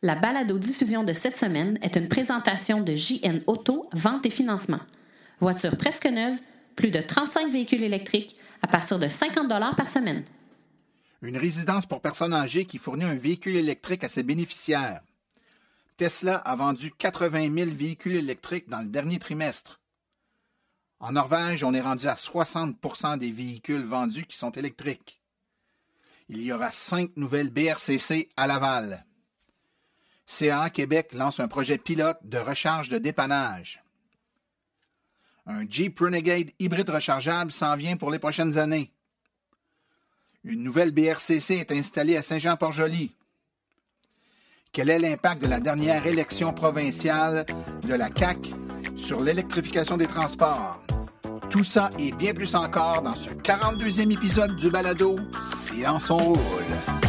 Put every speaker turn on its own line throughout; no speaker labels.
La balado-diffusion de cette semaine est une présentation de JN Auto, vente et financement. Voiture presque neuve, plus de 35 véhicules électriques à partir de 50 par semaine.
Une résidence pour personnes âgées qui fournit un véhicule électrique à ses bénéficiaires. Tesla a vendu 80 000 véhicules électriques dans le dernier trimestre. En Norvège, on est rendu à 60% des véhicules vendus qui sont électriques. Il y aura cinq nouvelles BRCC à Laval. CA Québec lance un projet pilote de recharge de dépannage. Un Jeep Renegade hybride rechargeable s'en vient pour les prochaines années. Une nouvelle BRCC est installée à Saint-Jean-Port-Joli. Quel est l'impact de la dernière élection provinciale de la CAC sur l'électrification des transports? Tout ça et bien plus encore dans ce 42e épisode du balado Silence on roule.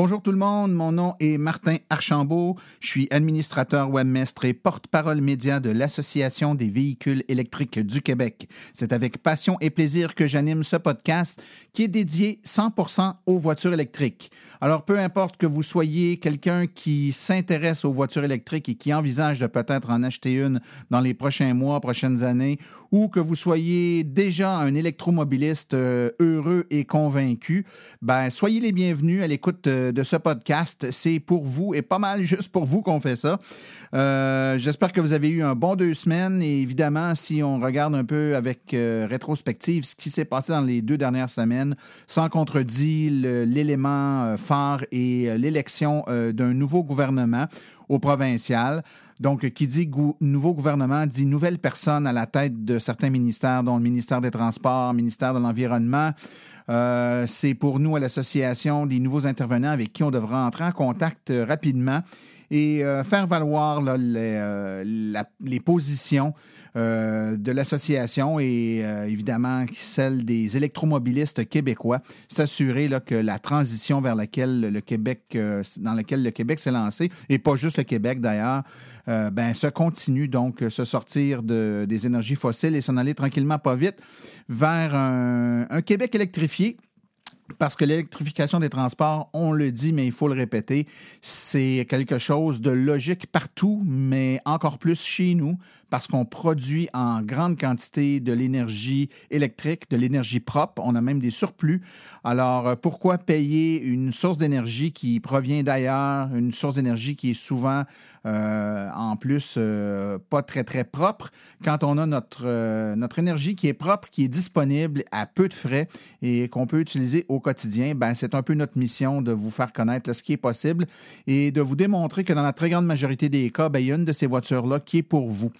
Bonjour tout le monde, mon nom est Martin Archambault, je suis administrateur webmestre et porte-parole média de l'Association des véhicules électriques du Québec. C'est avec passion et plaisir que j'anime ce podcast qui est dédié 100% aux voitures électriques. Alors peu importe que vous soyez quelqu'un qui s'intéresse aux voitures électriques et qui envisage de peut-être en acheter une dans les prochains mois, prochaines années, ou que vous soyez déjà un électromobiliste euh, heureux et convaincu, ben soyez les bienvenus à l'écoute de, ce podcast. C'est pour vous et pas mal juste pour vous qu'on fait ça. Euh, j'espère que vous avez eu un bon deux semaines et évidemment, si on regarde un peu avec euh, rétrospective ce qui s'est passé dans les deux dernières semaines, sans contredit l'élément euh, phare et l'élection d'un nouveau gouvernement au provincial. Donc, qui dit nouveau gouvernement dit nouvelle personne à la tête de certains ministères, dont le ministère des Transports, le ministère de l'Environnement. Euh, c'est pour nous à l'association des nouveaux intervenants avec qui on devra entrer en contact euh, rapidement et euh, faire valoir les, positions de l'association et évidemment celle des électromobilistes québécois, s'assurer que la transition vers laquelle le Québec, dans laquelle le Québec s'est lancé, et pas juste le Québec d'ailleurs, ben, se continue donc se sortir de, des énergies fossiles et s'en aller tranquillement pas vite vers un, Québec électrifié. Parce que l'électrification des transports, on le dit, mais il faut le répéter, c'est quelque chose de logique partout, mais encore plus chez nous, parce qu'on produit en grande quantité de l'énergie électrique, de l'énergie propre. On a même des surplus. Alors, euh, pourquoi payer une source d'énergie qui provient d'ailleurs, une source d'énergie qui est souvent euh, en plus euh, pas très, très propre, quand on a notre, notre énergie qui est propre, qui est disponible à peu de frais et qu'on peut utiliser au quotidien, ben, c'est un peu notre mission de vous faire connaître ce qui est possible et de vous démontrer que dans la très grande majorité des cas, ben, il y a une de ces voitures-là qui est pour vous.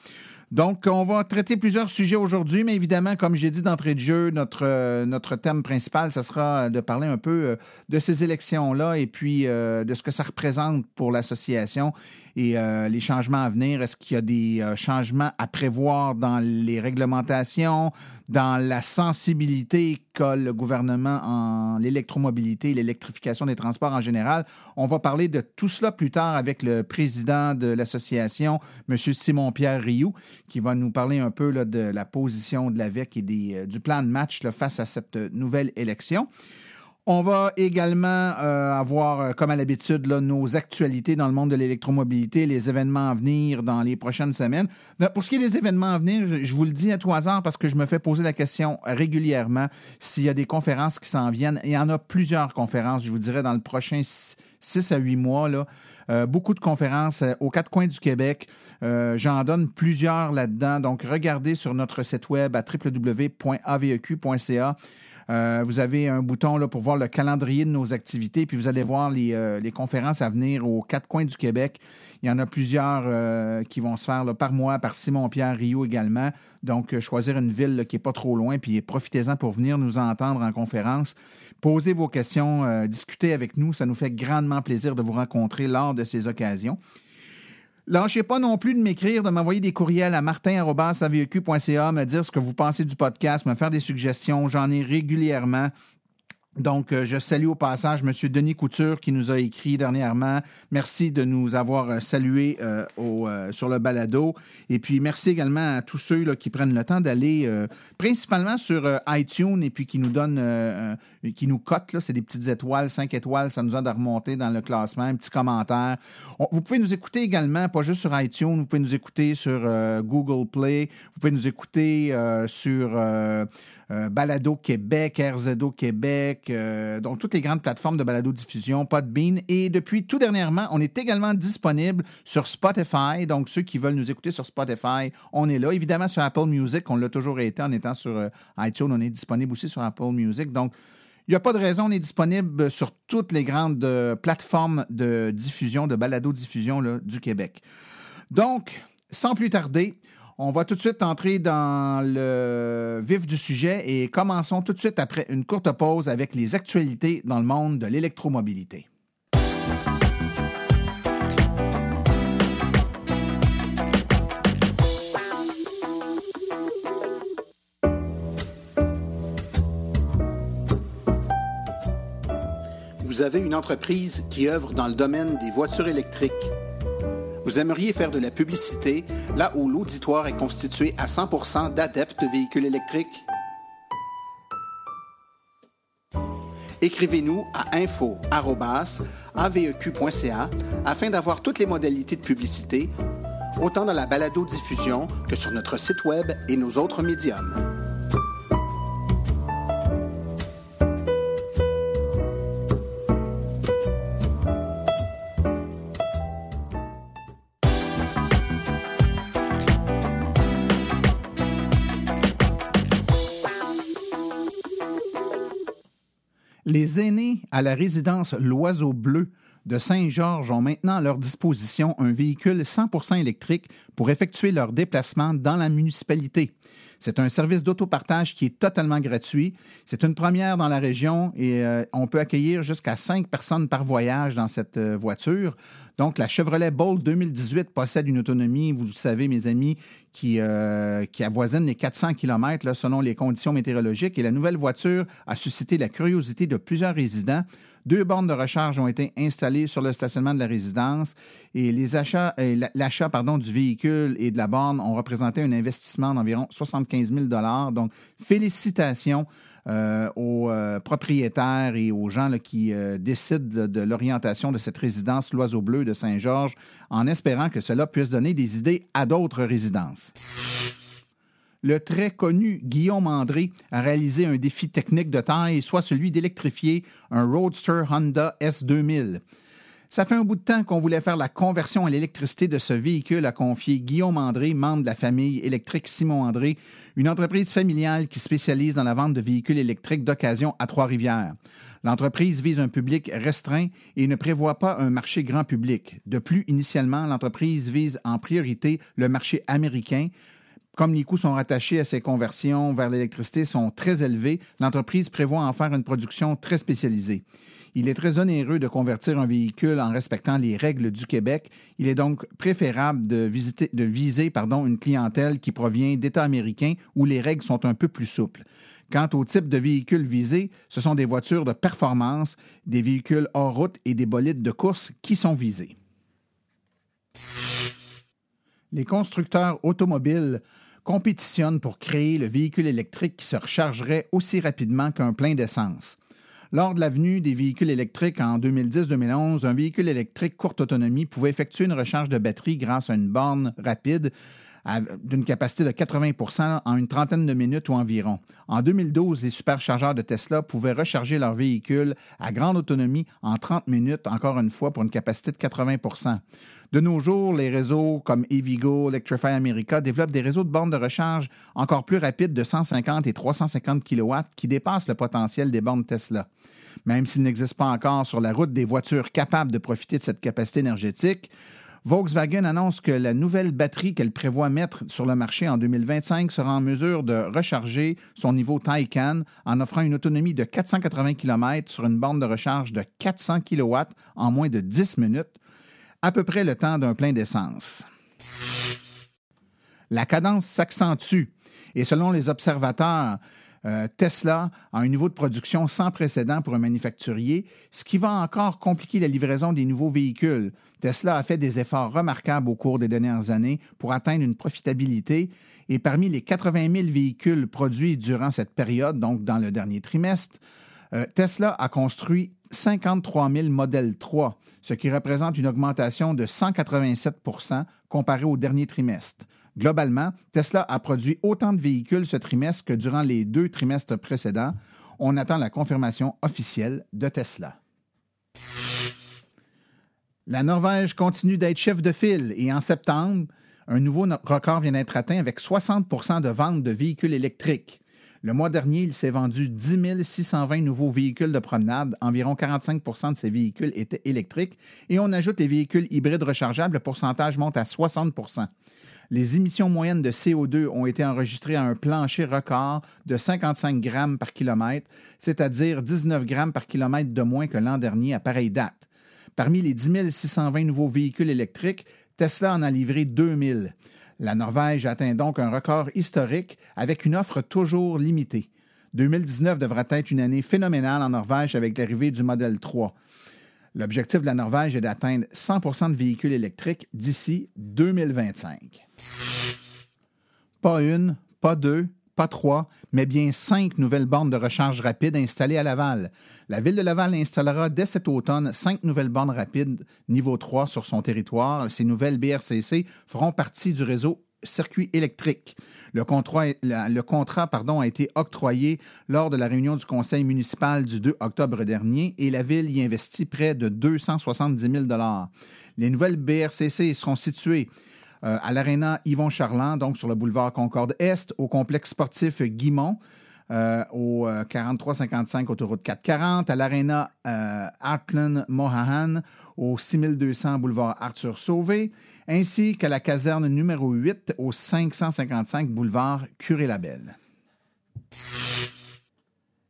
Donc, on va traiter plusieurs sujets aujourd'hui, mais évidemment, comme j'ai dit d'entrée de jeu, notre, euh, thème principal, ce sera de parler un peu euh, de ces élections-là et puis euh, de ce que ça représente pour l'association et euh, les changements à venir. Est-ce qu'il y a des euh, changements à prévoir dans les réglementations, dans la sensibilité qu'a le gouvernement en l'électromobilité, l'électrification des transports en général? On va parler de tout cela plus tard avec le président de l'association, M. Simon-Pierre Rioux, qui va nous parler un peu de la position de l'AVEC et euh, du plan de match face à cette nouvelle élection. On va également euh, avoir, euh, comme à l'habitude, nos actualités dans le monde de l'électromobilité, les événements à venir dans les prochaines semaines. Pour ce qui est des événements à venir, je, vous le dis à tout hasard parce que je me fais poser la question régulièrement s'il y a des conférences qui s'en viennent. Il y en a plusieurs conférences, je vous dirais, dans le prochain 6 à 8 mois. Euh, beaucoup de conférences aux quatre coins du Québec. J'en donne plusieurs là-dedans. Donc, regardez sur notre site web à www.aveq.ca. Euh, vous avez un bouton là, pour voir le calendrier de nos activités, puis vous allez voir les, euh, conférences à venir aux quatre coins du Québec. Il y en a plusieurs euh, qui vont se faire par mois, par Simon-Pierre Rio également. Donc, choisir une ville qui n'est pas trop loin, puis profitez-en pour venir nous entendre en conférence. Posez vos questions, discutez avec nous. Ça nous fait grandement plaisir de vous rencontrer lors de ces occasions. Lâchez pas non plus de m'écrire, de m'envoyer des courriels à martin.savieq.ca, me dire ce que vous pensez du podcast, me faire des suggestions. J'en ai régulièrement. Donc, euh, je salue au passage M. Denis Couture qui nous a écrit dernièrement. Merci de nous avoir euh, salués euh, sur le balado. Et puis, merci également à tous ceux là, qui prennent le temps d'aller principalement sur iTunes et puis qui nous donnent, qui nous cotent. C'est des petites étoiles, cinq étoiles. Ça nous aide à remonter dans le classement. Un petit commentaire. vous pouvez nous écouter également, pas juste sur iTunes, vous pouvez nous écouter sur Google Play. Vous pouvez nous écouter sur Balado Québec, RZO Québec. Euh, donc toutes les grandes plateformes de balado-diffusion, Podbean. Et depuis tout dernièrement, on est également disponible sur Spotify. Donc ceux qui veulent nous écouter sur Spotify, on est là. Évidemment, sur Apple Music, on l'a toujours été en étant sur euh, iTunes. On est disponible aussi sur Apple Music. Donc, il n'y a pas de raison, on est disponible sur toutes les grandes euh, plateformes de diffusion, de balado-diffusion du Québec. Donc, sans plus tarder, on va tout de suite entrer dans le vif du sujet et commençons tout de suite après une courte pause avec les actualités dans le monde de l'électromobilité. Vous avez une entreprise qui œuvre dans le domaine des voitures électriques vous aimeriez faire de la publicité là où l'auditoire est constitué à 100 d'adeptes de véhicules électriques? Écrivez-nous à info.aveq.ca afin d'avoir toutes les modalités de publicité, autant dans la balado-diffusion que sur notre site Web et nos autres médiums. À la résidence L'Oiseau Bleu de Saint-Georges ont maintenant à leur disposition un véhicule 100% électrique pour effectuer leurs déplacements dans la municipalité. C'est un service d'autopartage qui est totalement gratuit. C'est une première dans la région et euh, on peut accueillir jusqu'à cinq personnes par voyage dans cette euh, voiture. Donc, la Chevrolet Bolt 2018 possède une autonomie, vous le savez, mes amis, qui, euh, qui avoisine les 400 km selon les conditions météorologiques. Et la nouvelle voiture a suscité la curiosité de plusieurs résidents. Deux bornes de recharge ont été installées sur le stationnement de la résidence et euh, l'achat pardon, du véhicule et de la borne ont représenté un investissement d'environ 75 000 Donc, félicitations euh, aux euh, propriétaires et aux gens qui euh, décident de, l'orientation de cette résidence L'Oiseau Bleu de Saint-Georges, en espérant que cela puisse donner des idées à d'autres résidences. Le très connu Guillaume André a réalisé un défi technique de taille, soit celui d'électrifier un Roadster Honda S2000. Ça fait un bout de temps qu'on voulait faire la conversion à l'électricité de ce véhicule, a confié Guillaume André, membre de la famille électrique Simon André, une entreprise familiale qui spécialise dans la vente de véhicules électriques d'occasion à Trois-Rivières. L'entreprise vise un public restreint et ne prévoit pas un marché grand public. De plus, initialement, l'entreprise vise en priorité le marché américain, comme les coûts sont rattachés à ces conversions vers l'électricité sont très élevés, l'entreprise prévoit en faire une production très spécialisée. Il est très onéreux de convertir un véhicule en respectant les règles du Québec. Il est donc préférable de, viser une clientèle qui provient d'États américains où les règles sont un peu plus souples. Quant au type de véhicule visé, ce sont des voitures de performance, des véhicules hors route et des bolides de course qui sont visés. Les constructeurs automobiles compétitionnent pour créer le véhicule électrique qui se rechargerait aussi rapidement qu'un plein d'essence. Lors de l'avenue des véhicules électriques en 2010-2011, un véhicule électrique courte autonomie pouvait effectuer une recharge de batterie grâce à une borne rapide d'une capacité de 80% en une trentaine de minutes ou environ. En 2012, les superchargeurs de Tesla pouvaient recharger leur véhicule à grande autonomie en 30 minutes, encore une fois, pour une capacité de 80% de nos jours, les réseaux comme Evigo, Electrify America développent des réseaux de bornes de recharge encore plus rapides de 150 et 350 kW qui dépassent le potentiel des bornes Tesla. Même s'il n'existe pas encore sur la route des voitures capables de profiter de cette capacité énergétique, Volkswagen annonce que la nouvelle batterie qu'elle prévoit mettre sur le marché en 2025 sera en mesure de recharger son niveau Taycan en offrant une autonomie de 480 km sur une borne de recharge de 400 kW en moins de 10 minutes, à peu près le temps d'un plein d'essence. La cadence s'accentue et selon les observateurs, Euh, Tesla a un niveau de production sans précédent pour un manufacturier, ce qui va encore compliquer la livraison des nouveaux véhicules. Tesla a fait des efforts remarquables au cours des dernières années pour atteindre une profitabilité et parmi les 80 000 véhicules produits durant cette période, donc dans le dernier trimestre, euh, Tesla a construit 53 000 modèles 3, ce qui représente une augmentation de 187% comparé au dernier trimestre. Globalement, Tesla a produit autant de véhicules ce trimestre que durant les deux trimestres précédents. On attend la confirmation officielle de Tesla. La Norvège continue d'être chef de file et en septembre, un nouveau record vient d'être atteint avec 60% de ventes de véhicules électriques. Le mois dernier, il s'est vendu 10 620 nouveaux véhicules de promenade. Environ 45% de ces véhicules étaient électriques. Et on ajoute les véhicules hybrides rechargeables, le pourcentage monte à 60 les émissions moyennes de CO2 ont été enregistrées à un plancher record de 55 grammes par kilomètre, c'est-à-dire 19 grammes par kilomètre de moins que l'an dernier à pareille date. Parmi les 10 620 nouveaux véhicules électriques, Tesla en a livré 2000. La Norvège atteint donc un record historique avec une offre toujours limitée. 2019 devra être une année phénoménale en Norvège avec l'arrivée du modèle 3. L'objectif de la Norvège est d'atteindre 100% de véhicules électriques d'ici 2025. Pas une, pas deux, pas trois, mais bien cinq nouvelles bornes de recharge rapide installées à Laval. La ville de Laval installera dès cet automne cinq nouvelles bornes rapides niveau 3 sur son territoire. Ces nouvelles BRCC feront partie du réseau circuit électrique. Le contrat, a été octroyé lors de la réunion du conseil municipal du 2 octobre dernier et la ville y investit près de 270 000 Les nouvelles BRCC seront situées euh, à l'Arena Yvon Charland, donc sur le boulevard Concorde-Est, au complexe sportif Guimont, euh, au 4355 euh, autoroute 440, à l'Arena Artland Mohahan, au 6200 boulevard Arthur Sauvé, ainsi qu'à la caserne numéro 8 au 555 boulevard Curé-Labelle.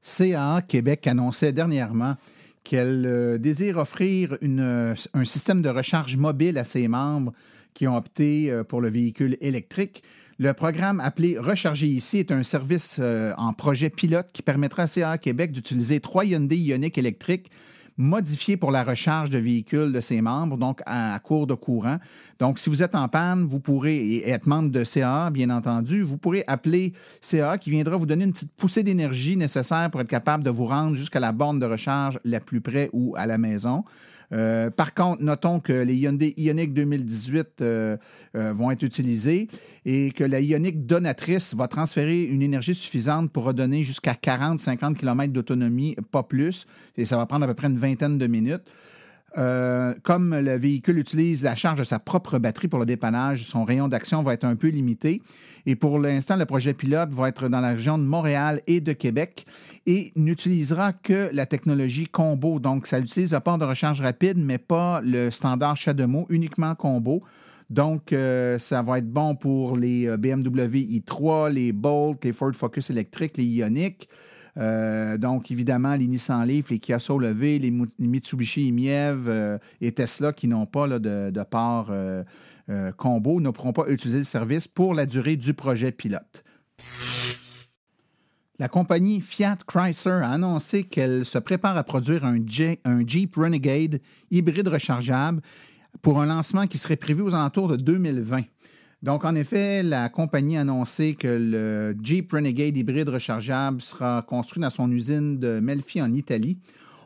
CAA Québec annonçait dernièrement qu'elle désire offrir un système de recharge mobile à ses membres qui ont opté euh, pour le véhicule électrique. Le programme appelé Recharger ici est un service euh, en projet pilote qui permettra à CA Québec d'utiliser trois Hyundai Ioniq électriques modifiés pour la recharge de véhicules de ses membres, donc à, cours de courant. Donc, si vous êtes en panne, vous pourrez être membre de CA, bien entendu, vous pourrez appeler CA qui viendra vous donner une petite poussée d'énergie nécessaire pour être capable de vous rendre jusqu'à la borne de recharge la plus près ou à la maison. Euh, par contre, notons que les Hyundai Ioniq 2018 euh, euh, vont être utilisés et que la Ioniq donatrice va transférer une énergie suffisante pour redonner jusqu'à 40-50 km d'autonomie, pas plus, et ça va prendre à peu près une vingtaine de minutes. Euh, comme le véhicule utilise la charge de sa propre batterie pour le dépannage, son rayon d'action va être un peu limité. Et pour l'instant, le projet pilote va être dans la région de Montréal et de Québec et n'utilisera que la technologie combo. Donc, ça utilise le port de recharge rapide, mais pas le standard CHAdeMO, uniquement combo. Donc, euh, ça va être bon pour les euh, BMW i3, les Bolt, les Ford Focus électriques, les Ioniq. Euh, donc, évidemment, les Nissan Leaf, les Kia Soul les, les Mitsubishi Imiev euh, et Tesla qui n'ont pas de, de part euh, combo ne pourront pas utiliser le service pour la durée du projet pilote. La compagnie Fiat Chrysler a annoncé qu'elle se prépare à produire un, un Jeep Renegade hybride rechargeable pour un lancement qui serait prévu aux alentours de 2020. Donc, en effet, la compagnie a annoncé que le Jeep Renegade hybride rechargeable sera construit dans son usine de Melfi en Italie.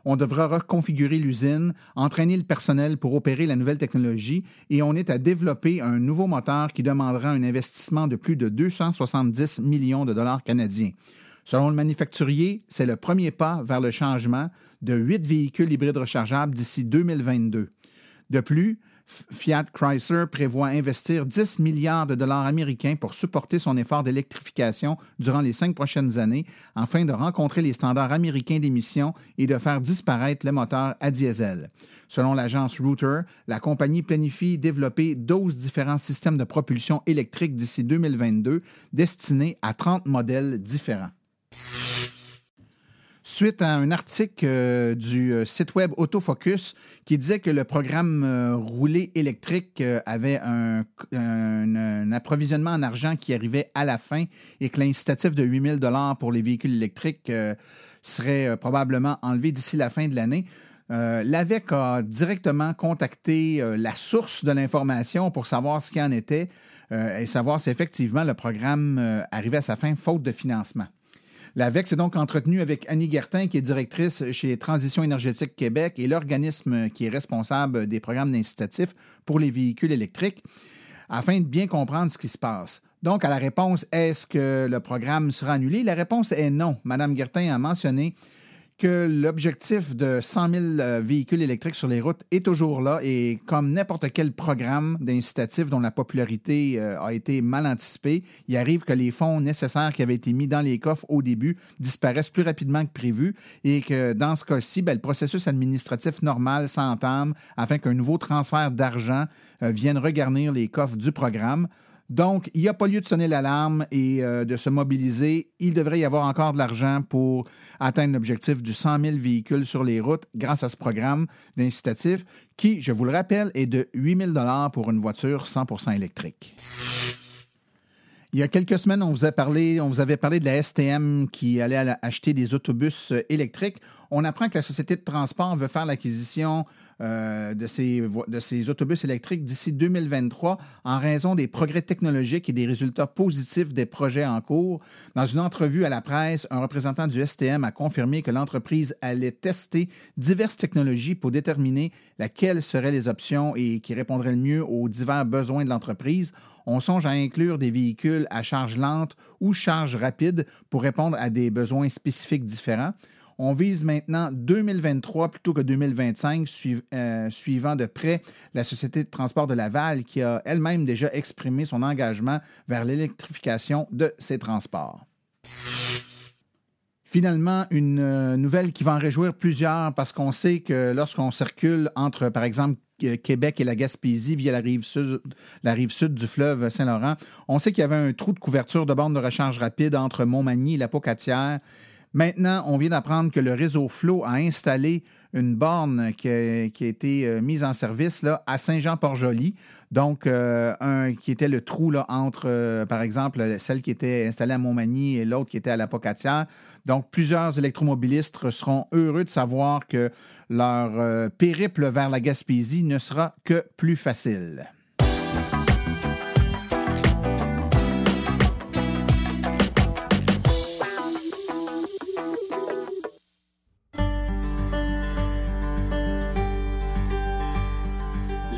On devra reconfigurer l'usine, entraîner le personnel pour opérer la nouvelle technologie et on est à développer un nouveau moteur qui demandera un investissement de plus de 270 millions de dollars canadiens. Selon le manufacturier, c'est le premier pas vers le changement de huit véhicules hybrides rechargeables d'ici 2022. De plus, Fiat Chrysler prévoit investir 10 milliards de dollars américains pour supporter son effort d'électrification durant les cinq prochaines années afin de rencontrer les standards américains d'émissions et de faire disparaître le moteur à diesel. Selon l'agence Router, la compagnie planifie développer 12 différents systèmes de propulsion électrique d'ici 2022 destinés à 30 modèles différents. Suite à un article euh, du euh, site web Autofocus qui disait que le programme euh, roulé électrique avait un, approvisionnement en argent qui arrivait à la fin et que l'incitatif de 8 000 pour les véhicules électriques serait probablement enlevé d'ici la fin de l'année. L'AVEC a directement contacté la source de l'information pour savoir ce qu'il en était et savoir si effectivement le programme arrivait à sa fin faute de financement. La VEC s'est donc entretenue avec Annie Guertin, qui est directrice chez Transition énergétique Québec et l'organisme qui est responsable des programmes d'incitatifs pour les véhicules électriques, afin de bien comprendre ce qui se passe. Donc, à la réponse, est-ce que le programme sera annulé? La réponse est non. Madame Guertin a mentionné que l'objectif de 100 000 euh, véhicules électriques sur les routes est toujours là et comme n'importe quel programme d'incitatif dont la popularité euh, a été mal anticipée, il arrive que les fonds nécessaires qui avaient été mis dans les coffres au début disparaissent plus rapidement que prévu et que dans ce cas-ci, ben, le processus administratif normal s'entame afin qu'un nouveau transfert d'argent euh, vienne regarnir les coffres du programme. Donc, il n'y a pas lieu de sonner l'alarme et euh, de se mobiliser. Il devrait y avoir encore de l'argent pour atteindre l'objectif du 100 000 véhicules sur les routes grâce à ce programme d'incitatif qui, je vous le rappelle, est de 8 000 pour une voiture 100% électrique. Il y a quelques semaines, on vous, avait parlé de la STM qui allait acheter des autobus euh, électriques. On apprend que la société de transport veut faire l'acquisition euh, de, ces, de ces autobus électriques d'ici 2023 en raison des progrès technologiques et des résultats positifs des projets en cours. Dans une entrevue à la presse, un représentant du STM a confirmé que l'entreprise allait tester diverses technologies pour déterminer laquelle seraient les options et qui répondraient le mieux aux divers besoins de l'entreprise. On songe à inclure des véhicules à charge lente ou charge rapide pour répondre à des besoins spécifiques différents. On vise maintenant 2023 plutôt que 2025, euh, suivant de près la Société de transport de Laval qui a elle-même déjà exprimé son engagement vers l'électrification de ses transports. Finalement, une euh, nouvelle qui va en réjouir plusieurs parce qu'on sait que lorsqu'on circule entre, par exemple, Québec et la Gaspésie via la rive sud, la rive sud du fleuve Saint-Laurent, on sait qu'il y avait un trou de couverture de bornes de recharge rapide entre Montmagny et la Pocatière Maintenant, on vient d'apprendre que le réseau Flow a installé une borne qui a, été euh, mise en service à Saint-Jean-Port-Joli. Donc, euh, un qui était le trou là, entre, euh, par exemple, celle qui était installée à Montmagny et l'autre qui était à la Pocatière. Donc, plusieurs électromobilistes seront heureux de savoir que leur périple vers la Gaspésie ne sera que plus facile.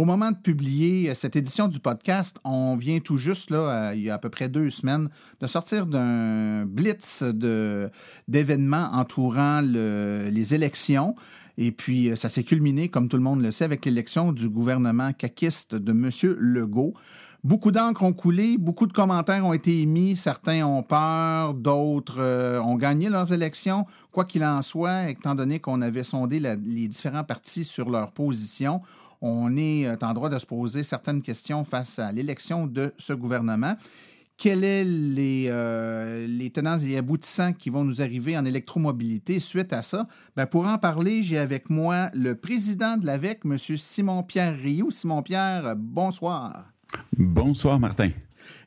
Au moment de publier euh, cette édition du podcast, on vient tout juste, là, euh, il y a à peu près deux semaines, de sortir d'un blitz d'événements entourant les élections. Et puis, euh, ça s'est culminé, comme tout le monde le sait, avec l'élection du gouvernement caquiste de M. Legault. Beaucoup d'encre ont coulé, beaucoup de commentaires ont été émis, certains ont peur, d'autres ont gagné leurs élections. Quoi qu'il en soit, étant donné qu'on avait sondé les différents partis sur leur position, on est en droit de se poser certaines questions face à l'élection de ce gouvernement quels sont les, euh, les tenants et aboutissants qui vont nous arriver en électromobilité suite à ça? Ben, pour en parler, j'ai avec moi le président de l'AVEC, M. Simon-Pierre Rioux. Simon-Pierre, bonsoir.
Bonsoir, Martin.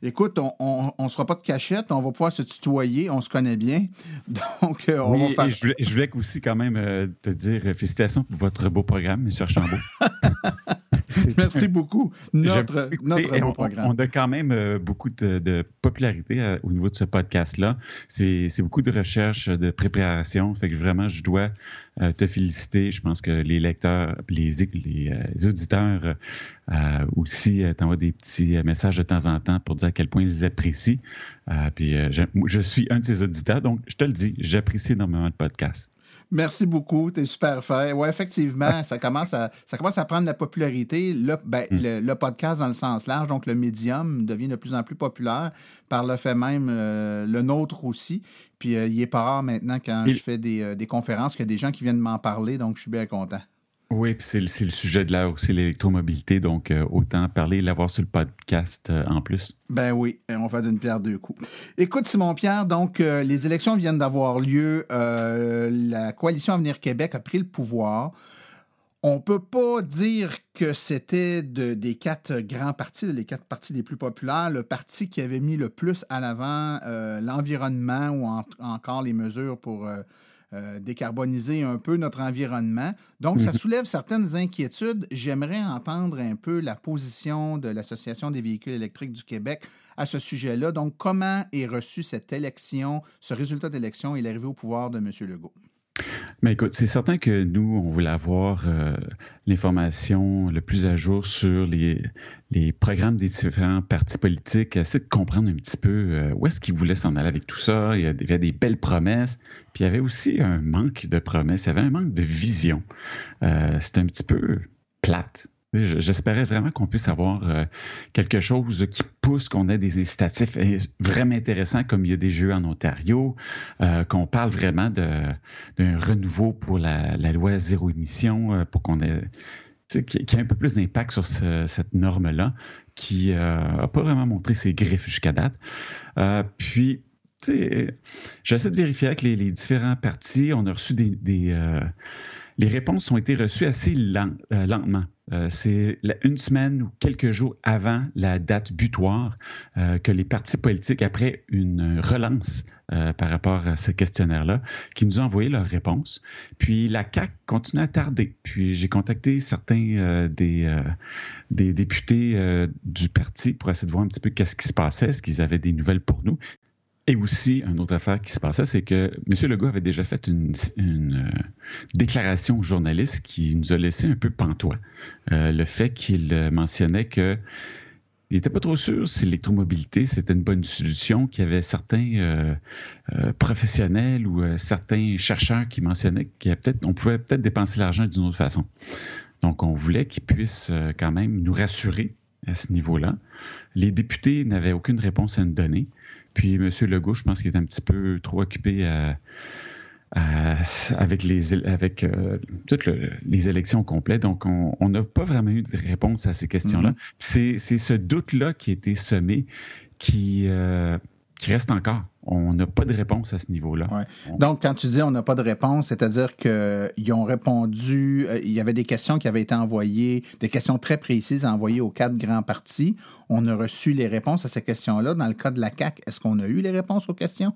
Écoute, on ne sera pas de cachette, on va pouvoir se tutoyer, on se connaît bien.
Donc, euh, on va faire... je, voulais, je voulais aussi quand même euh, te dire félicitations pour votre beau programme, M. Archambault.
Merci beaucoup. Notre, notre beau programme.
On a quand même euh, beaucoup de, popularité euh, au niveau de ce podcast-là. C'est beaucoup de recherche, de préparation. Fait que vraiment, je dois euh, te féliciter. Je pense que les lecteurs, les, les, auditeurs aussi t'envoient des petits messages de temps en temps pour dire à quel point ils les apprécient. puis je, je suis un de ces auditeurs, donc je te le dis, j'apprécie énormément le podcast.
Merci beaucoup, tu es super fait. Oui, effectivement, ça commence, à, ça commence à prendre la popularité. Ben, hmm. Le, podcast dans le sens large, donc le médium, devient de plus en plus populaire. Par le fait même, euh, le nôtre aussi. Puis euh, il est pas rare maintenant quand je fais des, euh, des conférences qu'il y a des gens qui viennent m'en parler, donc je suis bien content.
Oui, puis c'est le, sujet de l'heure aussi, l'électromobilité. Donc, euh, autant parler et l'avoir sur le podcast euh, en plus.
Ben oui, on fait d'une pierre deux coups. Écoute, Simon-Pierre, donc, euh, les élections viennent d'avoir lieu. la coalition Avenir Québec a pris le pouvoir. On ne peut pas dire que c'était des quatre grands partis, les quatre partis les plus populaires, le parti qui avait mis le plus à l'avant l'environnement ou encore les mesures pour euh, décarboniser un peu notre environnement. Donc, ça mhm. soulève certaines inquiétudes. J'aimerais entendre un peu la position de l'Association des véhicules électriques du Québec à ce sujet-là. Donc, comment est reçue cette élection, ce résultat d'élection? Et l'arrivée au pouvoir de M. Legault?
Mais écoute, c'est certain que nous, on voulait avoir euh, l'information le plus à jour sur les, les programmes des différents partis politiques, essayer de comprendre un petit peu euh, où est-ce qu'ils voulaient s'en aller avec tout ça. Il y, avait des belles promesses, puis il y avait aussi un manque de promesses, il y avait un manque de vision. Euh, C'était un petit peu plate. J'espérais vraiment qu'on puisse avoir euh, quelque chose qui pousse, qu'on ait des incitatifs vraiment intéressants, comme il y a des jeux en Ontario, euh, qu'on parle vraiment d'un renouveau pour la, loi zéro émission, euh, pour qu'on ait qui, ait un peu plus d'impact sur cette norme-là, qui n'a pas vraiment montré ses griffes jusqu'à date. puis, j'essaie de vérifier avec les, différents partis. On a reçu des, les réponses ont été reçues assez euh, lentement. Euh, c'est une semaine ou quelques jours avant la date butoir euh, que les partis politiques, après une relance par rapport à ce questionnaire-là, qui nous ont envoyé leurs réponses. Puis la CAC continue à tarder. Puis j'ai contacté certains des, députés du parti pour essayer de voir un petit peu qu'est-ce qui se passait, est-ce qu'ils avaient des nouvelles pour nous. Et aussi, une autre affaire qui se passait, c'est que M. Legault avait déjà fait une, euh, déclaration aux journalistes qui nous a laissé un peu pantois. Euh, le fait qu'il mentionnait que il n'était pas trop sûr si l'électromobilité, c'était une bonne solution, qu'il y avait certains euh, professionnels ou certains chercheurs qui mentionnaient qu'on pouvait peut-être dépenser l'argent d'une autre façon. Donc, on voulait qu'ils puissent quand même nous rassurer à ce niveau-là. Les députés n'avaient aucune réponse à nous donner. Puis M. Legault, je pense qu'il est un petit peu trop occupé avec les avec euh, toutes les élections complètes. Donc, on n'a pas vraiment eu de réponse à ces questions-là. Mm-hmm. C'est ce doute-là qui a été semé qui, euh, qui reste encore. On n'a pas de réponse à ce niveau-là.
Donc, quand tu dis on n'a pas de réponse, c'est-à-dire qu'ils ont répondu, euh, il y avait des questions qui avaient été envoyées, des questions très précises envoyées aux quatre grands partis. On a reçu les réponses à ces questions-là. Dans le cas de la CAC, est-ce qu'on a eu les réponses aux questions?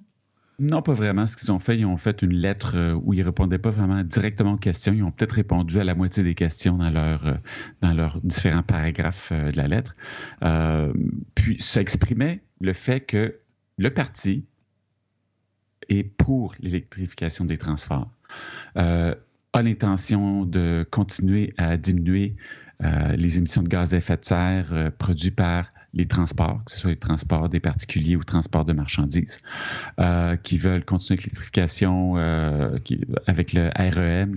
Non, pas vraiment. Ce qu'ils ont fait, ils ont fait une lettre euh, où ils répondaient pas vraiment directement aux questions. Ils ont peut-être répondu à la moitié des questions dans leur euh, dans leurs différents paragraphes de la lettre. puis ça exprimait le fait que le parti est pour l'électrification des transports, euh, a l'intention de continuer à diminuer euh, les émissions de gaz à effet de serre euh, produits par les transports, que ce soit les transports des particuliers ou transports de marchandises, qui veulent continuer l'électrification avec le REM,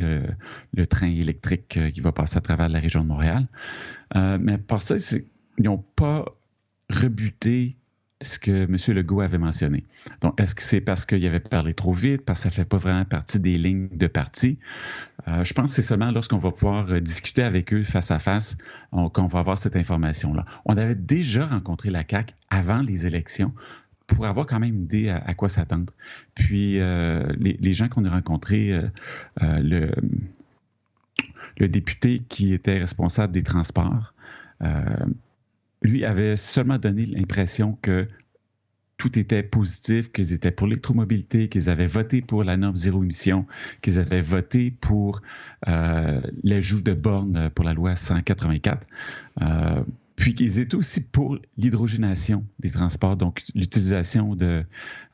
le, train électrique qui va passer à travers la région de Montréal. mais par ça, ils n'ont pas rebuté ce que M. Legault avait mentionné. Donc, est-ce que c'est parce qu'il avait parlé trop vite, parce que ça ne fait pas vraiment partie des lignes de parti? Euh, je pense que c'est seulement lorsqu'on va pouvoir euh, discuter avec eux face à face qu'on va avoir cette information-là. On avait déjà rencontré la CAQ avant les élections pour avoir quand même une idée à, quoi s'attendre. Puis, euh, les, gens qu'on a rencontrés, le, le député qui était responsable des transports, lui avait seulement donné l'impression que tout était positif, qu'ils étaient pour l'électromobilité, qu'ils avaient voté pour la norme zéro émission, qu'ils avaient voté pour euh, l'ajout de bornes pour la loi 184, euh, puis qu'ils étaient aussi pour l'hydrogénation des transports, donc l'utilisation de,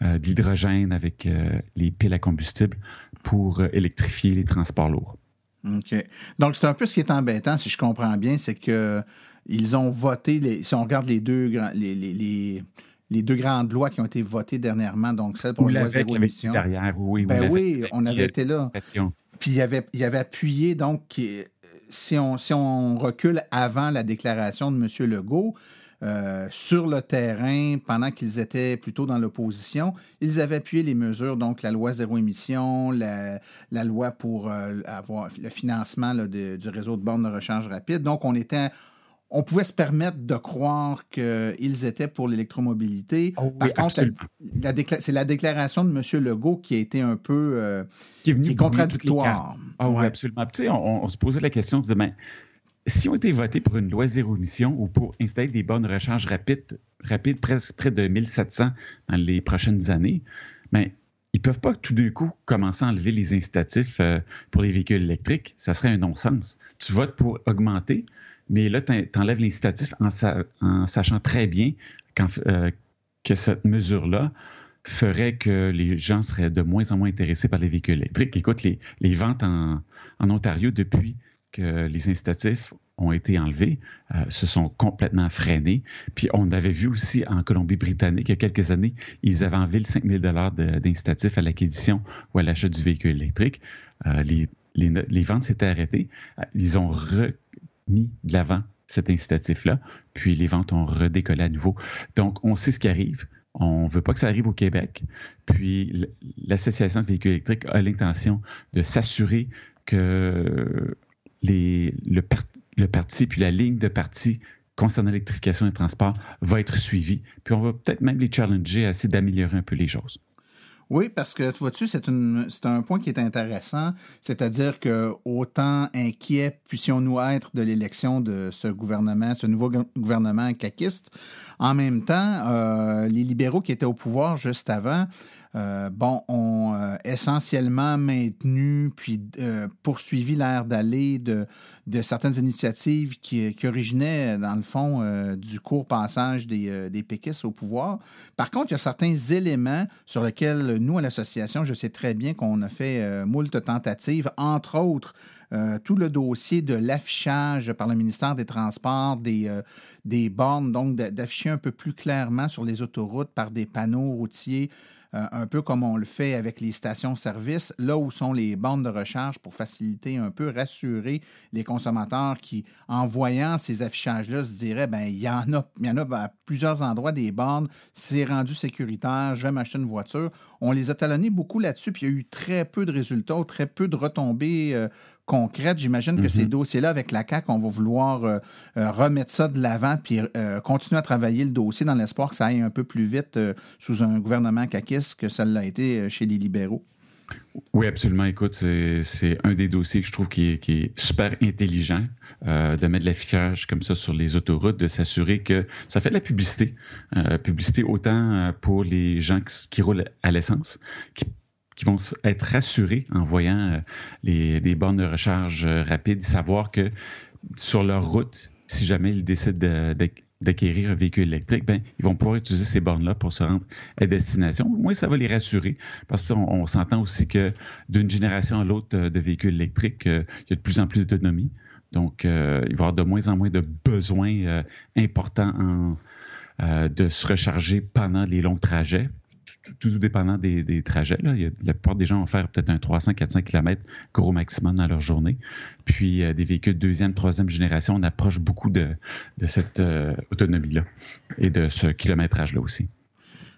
euh, l'hydrogène avec les piles à combustible pour électrifier les transports lourds.
OK. Donc, c'est un peu ce qui est embêtant, si je comprends bien, c'est que ils ont voté, les, si on regarde les deux, les, les, les, deux grandes lois qui ont été votées dernièrement, donc celle pour la loi zéro émission.
Derrière, oui,
ben oui, on avait été là. Puis il avait, il avait appuyé, donc, si on, si on recule avant la déclaration de M. Legault, euh, sur le terrain pendant qu'ils étaient plutôt dans l'opposition. Ils avaient appuyé les mesures, donc la loi zéro émission, la, la loi pour euh, avoir le financement du réseau de bornes de recharge rapide. Donc, on était on pouvait se permettre de croire qu'ils étaient pour l'électromobilité.
Oh Par contre,
c'est la déclaration de M. Legault qui a été un peu euh, qui est, contradictoire.
Ah oui, absolument. Tu sais, on, se posait la question, on se disait, si on était voté pour une loi zéro émission ou pour installer des bornes de recharge rapides, rapide, presque près de 1700 dans les prochaines années, mais ils ne peuvent pas tout d'un coup commencer à enlever les incitatifs euh, pour les véhicules électriques. Ça serait un non-sens. Tu votes pour augmenter, mais là, tu enlèves l'incitatif en, sachant très bien euh, que cette mesure-là ferait que les gens seraient de moins en moins intéressés par les véhicules électriques. Écoute, les, ventes en, Ontario depuis que les incitatifs ont été enlevés, euh, se sont complètement freinés. Puis on avait vu aussi en Colombie-Britannique, il y a quelques années, ils avaient enlevé le 5 000 d'incitatifs à l'acquisition ou à l'achat du véhicule électrique. Euh, les, les, ventes s'étaient arrêtées. Ils ont re, mis de l'avant cet incitatif-là, puis les ventes ont redécollé à nouveau. Donc, on sait ce qui arrive. On ne veut pas que ça arrive au Québec. Puis, l'Association de véhicules électriques a l'intention de s'assurer que les, le, parti, puis la ligne de parti concernant l'électrification des transports va être suivie. Puis, on va peut-être même les challenger à essayer d'améliorer un peu les choses.
Oui, parce que tu vois-tu, c'est, un point qui est intéressant, c'est-à-dire que autant inquiets puissions-nous être de l'élection de ce gouvernement, ce nouveau gouvernement caquiste, en même temps, euh, les libéraux qui étaient au pouvoir juste avant euh, bon, ont euh, essentiellement maintenu puis euh, poursuivi l'air d'aller de, certaines initiatives qui, qui, originaient, dans le fond, du court passage des, des péquistes au pouvoir. Par contre, il y a certains éléments sur lesquels nous, à l'association, je sais très bien qu'on a fait moult tentatives, entre autres tout le dossier de l'affichage par le ministère des Transports des, des bornes, donc d'afficher un peu plus clairement sur les autoroutes par des panneaux routiers euh, un peu comme on le fait avec les stations-service, là où sont les bandes de recharge pour faciliter un peu, rassurer les consommateurs qui, en voyant ces affichages-là, se diraient, ben il y en a, à plusieurs endroits des bornes, c'est rendu sécuritaire, je vais m'acheter une voiture. On les a talonnés beaucoup là-dessus, puis il y a eu très peu de résultats, très peu de retombées euh, concrètes. J'imagine que ces mhm. dossiers-là, avec la CAQ, on va vouloir euh, euh, remettre ça de l'avant puis euh, continuer à travailler le dossier dans l'espoir que ça aille un peu plus vite sous un gouvernement caquiste que ça l'a été chez les libéraux.
Oui, absolument. Écoute, c'est un des dossiers que je trouve qui est, super intelligent de mettre de l'affichage comme ça sur les autoroutes, de s'assurer que ça fait de la publicité. publicité autant pour les gens qui, roulent à l'essence, qui qui vont être rassurés en voyant euh, les, bornes de recharge euh, rapides, savoir que sur leur route, si jamais ils décident d'acquérir un véhicule électrique, ben, ils vont pouvoir utiliser ces bornes-là pour se rendre à destination. Moi, ça va les rassurer parce qu'on on, s'entend aussi que d'une génération à l'autre euh, de véhicules électriques, il y a de plus en plus d'autonomie. Donc, il va y avoir de moins en moins de besoins importants de se recharger pendant les longs trajets tout, dépendant des, trajets. Là. la plupart des gens vont faire peut-être un 300-400 km gros maximum dans leur journée. Puis euh, des véhicules deuxième, troisième génération, on approche beaucoup de, cette euh, autonomie-là et de ce kilométrage-là aussi.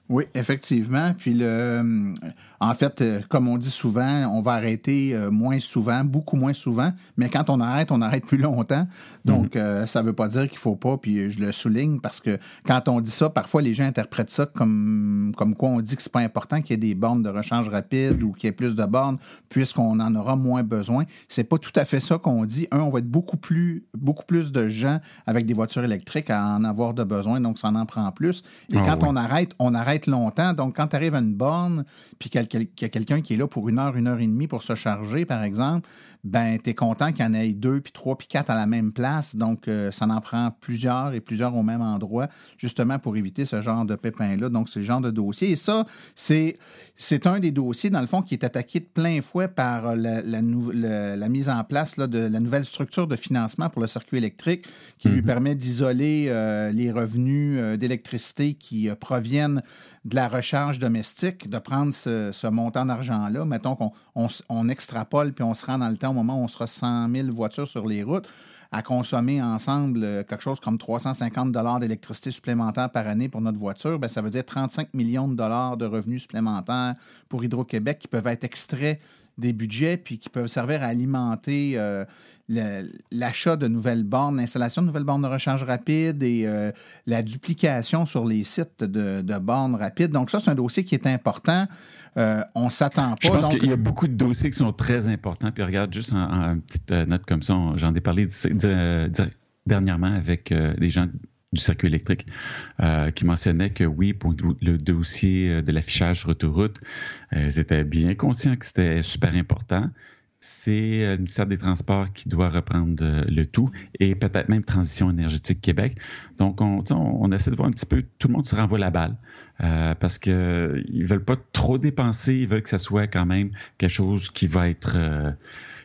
Oui, effectivement. Puis le, euh, en fait, euh, comme on dit souvent, on va arrêter euh, moins souvent, beaucoup moins souvent, mais quand on arrête, on arrête plus longtemps. Donc, mhm. ça ne veut pas dire qu'il faut pas, puis je le souligne parce que quand on dit ça, parfois les gens interprètent ça comme, comme quoi on dit que c'est pas important qu'il y ait des bornes de rechange rapide ou qu'il y ait plus de bornes puisqu'on en aura moins besoin. C'est pas tout à fait ça qu'on dit. Un, on va être beaucoup plus, beaucoup plus de gens avec des voitures électriques à en avoir de besoin, donc ça en prend plus. Et ah quand on arrête, on arrête longtemps. Donc, quand tu arrives à une borne, puis qu'il y a quelqu'un qui est là pour une heure, une heure et demie pour se charger, par exemple, ben, tu es content qu'il y en ait deux, puis trois, puis quatre à la même place. Donc, euh, ça en prend plusieurs et plusieurs au même endroit, justement pour éviter ce genre de pépin-là. Donc, c'est le genre de dossier. Et ça, c'est, c'est un des dossiers, dans le fond, qui est attaqué de plein fouet par la, la, mise en place là, de la nouvelle structure de financement pour le circuit électrique qui lui mm-hmm. permet d'isoler euh, les revenus euh, d'électricité qui proviennent de la recharge domestique, de prendre ce, montant d'argent-là. Mettons qu'on on, extrapole puis on se rend dans le temps au moment où on sera 100 000 voitures sur les routes à consommer ensemble euh, quelque chose comme 350 dollars d'électricité supplémentaire par année pour notre voiture, bien, ça veut dire 35 millions de dollars de revenus supplémentaires pour Hydro-Québec qui peuvent être extraits des budgets puis qui peuvent servir à alimenter euh, l'achat de nouvelles bornes, l'installation de nouvelles bornes de recharge rapide et euh, la duplication sur les sites de, bornes rapides. Donc, ça, c'est un dossier qui est important. Euh, on ne s'attend pas. Je
pense qu'il y a beaucoup de dossiers qui sont très importants. Puis regarde, juste en, une petite euh, note comme ça, j'en ai parlé dernièrement avec des gens du circuit électrique qui mentionnaient que oui, pour le dossier de l'affichage sur autoroute, ils étaient bien conscients que c'était super important c'est euh, le ministère des Transports qui doit reprendre euh, le tout et peut-être même Transition énergétique Québec. Donc, on, essaie de voir un petit peu, tout le monde se renvoie la balle euh, parce qu'ils ne veulent pas trop dépenser, ils veulent que ça soit quand même quelque chose qui va être,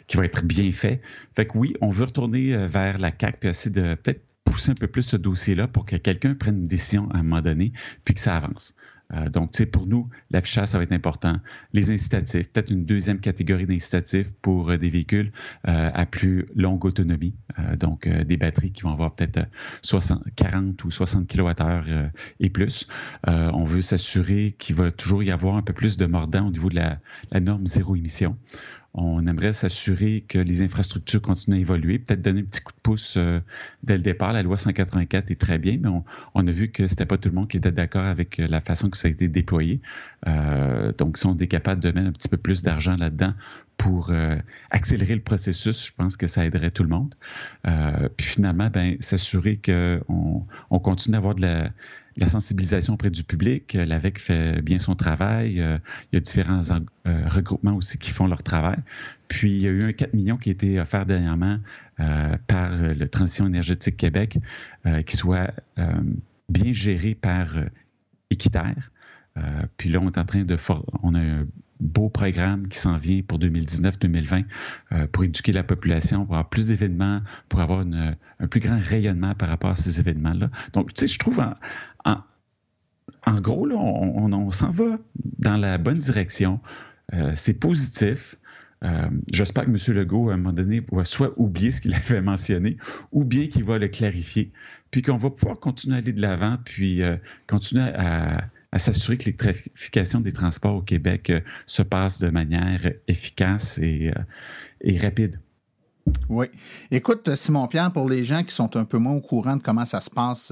qui va être bien fait. Fait que oui, on veut retourner vers la CAC et essayer de peut-être pousser un peu plus ce dossier-là pour que quelqu'un prenne une décision à un moment donné puis que ça avance. Euh, donc, pour nous, l'affichage, ça va être important. Les incitatifs, peut-être une deuxième catégorie d'incitatifs pour euh, des véhicules euh, à plus longue autonomie. donc, des batteries qui vont avoir peut-être 40 ou 60 kWh et plus. on veut s'assurer qu'il va toujours y avoir un peu plus de mordant au niveau de la, la norme zéro émission on aimerait s'assurer que les infrastructures continuent à évoluer, peut-être donner un petit coup de pouce euh, dès le départ. La loi 184 est très bien, mais on, a vu que c'était pas tout le monde qui était d'accord avec euh, la façon que ça a été déployé. Euh, donc, si on est capable de mettre un petit peu plus d'argent là-dedans pour accélérer le processus, je pense que ça aiderait tout le monde. puis finalement, ben, s'assurer qu'on on continue d'avoir de la, la sensibilisation auprès du public. Euh, L'AVEC fait bien son travail. Euh, il y a différents euh, regroupements aussi qui font leur travail. Puis, il y a eu un 4 millions qui a été offert dernièrement par le Transition énergétique Québec, qui soit bien géré par Équiterre. puis là, on est en train de... On a beau programme qui s'en vient pour 2019-2020 pour éduquer la population, pour avoir plus d'événements, pour avoir un plus grand rayonnement par rapport à ces événements-là. Donc, tu sais, je trouve en, gros, on, s'en va dans la bonne direction. Euh, c'est positif. Euh, j'espère que M. Legault, à un moment donné, va soit oublier ce qu'il avait mentionné, ou bien qu'il va le clarifier, puis qu'on va pouvoir continuer à aller de l'avant, puis euh, continuer à, s'assurer que l'électrification des transports au Québec se passe de manière efficace et, et rapide.
Oui. Écoute, Simon-Pierre, pour les gens qui sont un peu moins au courant de comment ça se passe